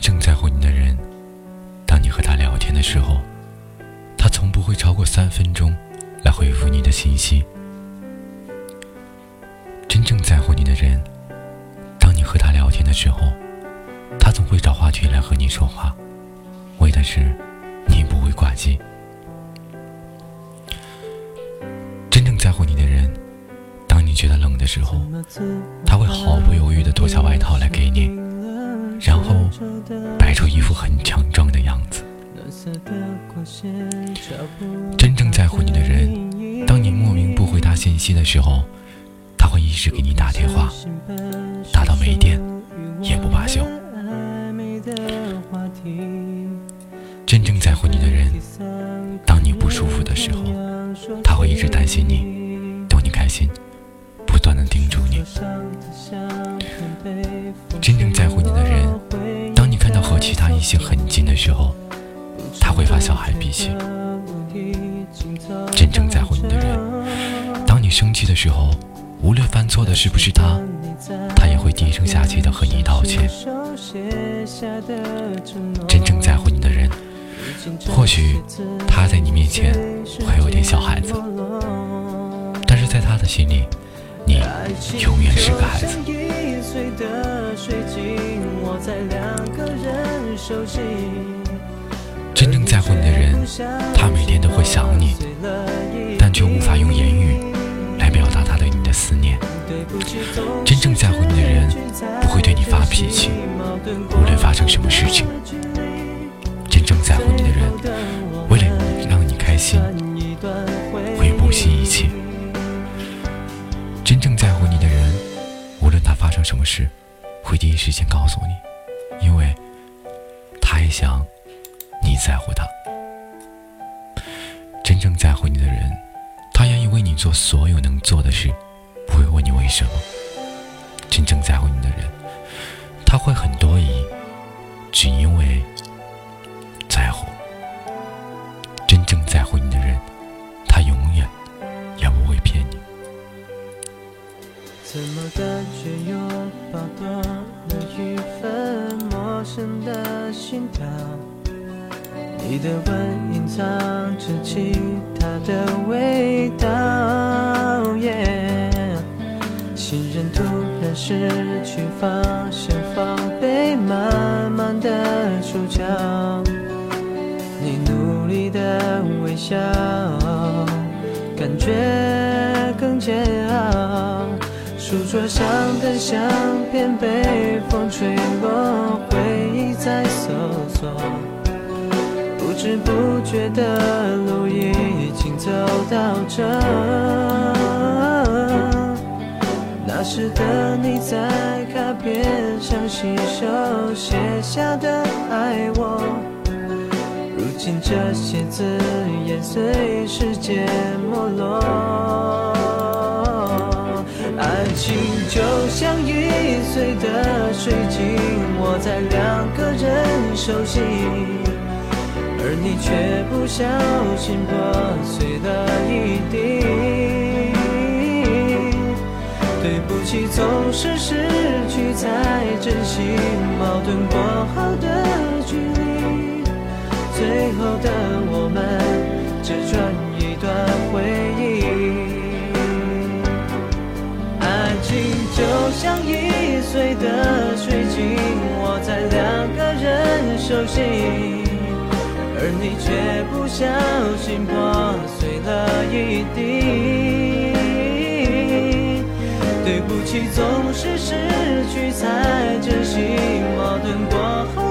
正在乎你的人，当你和他聊天的时候，他从不会超过三分钟来回复你的信息。真正在乎你的人，当你和他聊天的时候，他总会找话题来和你说话，为的是你不会挂机。真正在乎你的人，当你觉得冷的时候，他会毫不犹豫地脱下外套来给你，真正在乎你的人，当你莫名不回他信息的时候，他会一直给你打电话，打到没电也不罢休。真正在乎你的人，当你不舒服的时候，他会一直担心你，逗你开心，不断的叮嘱你。真正在乎你的人，当你看到和其他异性很近的时候，会发小孩脾气。真正在乎你的人，当你生气的时候，无论犯错的是不是他，他也会低声下气的和你道歉。真正在乎你的人，或许他在你面前会有点小孩子，但是在他的心里，你永远是个孩子。真正在乎你的人，他每天都会想你，但却无法用言语来表达他对你的思念。真正在乎你的人，不会对你发脾气，无论发生什么事情。真正在乎你的人，为了你让你开心，会不惜一切。真正在乎你的人，无论他发生什么事，会第一时间告诉你，因为他也想。在乎他，真正在乎你的人，他愿意为你做所有能做的事，不会问你为什么。真正在乎你的人，他会很多疑，只因为在乎。真正在乎你的人，他永远也不会骗你。怎么感觉又爆多了一份陌生的心跳？你的吻隐藏着其他的味道，信任突然失去方向，防备慢慢的出窍。你努力的微笑，感觉更煎熬。书桌上的相片被风吹落，回忆在搜索。不知不觉的路已经走到这，那时的你在卡片上亲手写下的爱我，如今这些字眼随时间没落。爱情就像易碎的水晶，握在两个人手心。你却不小心破碎了一地，对不起，总是失去才珍惜，矛盾过后的距离，最后的我们只传一段回忆。爱情就像易碎的水晶，握在两个人手心。而你却不小心破碎了一地，对不起，总是失去才珍惜，矛盾过后。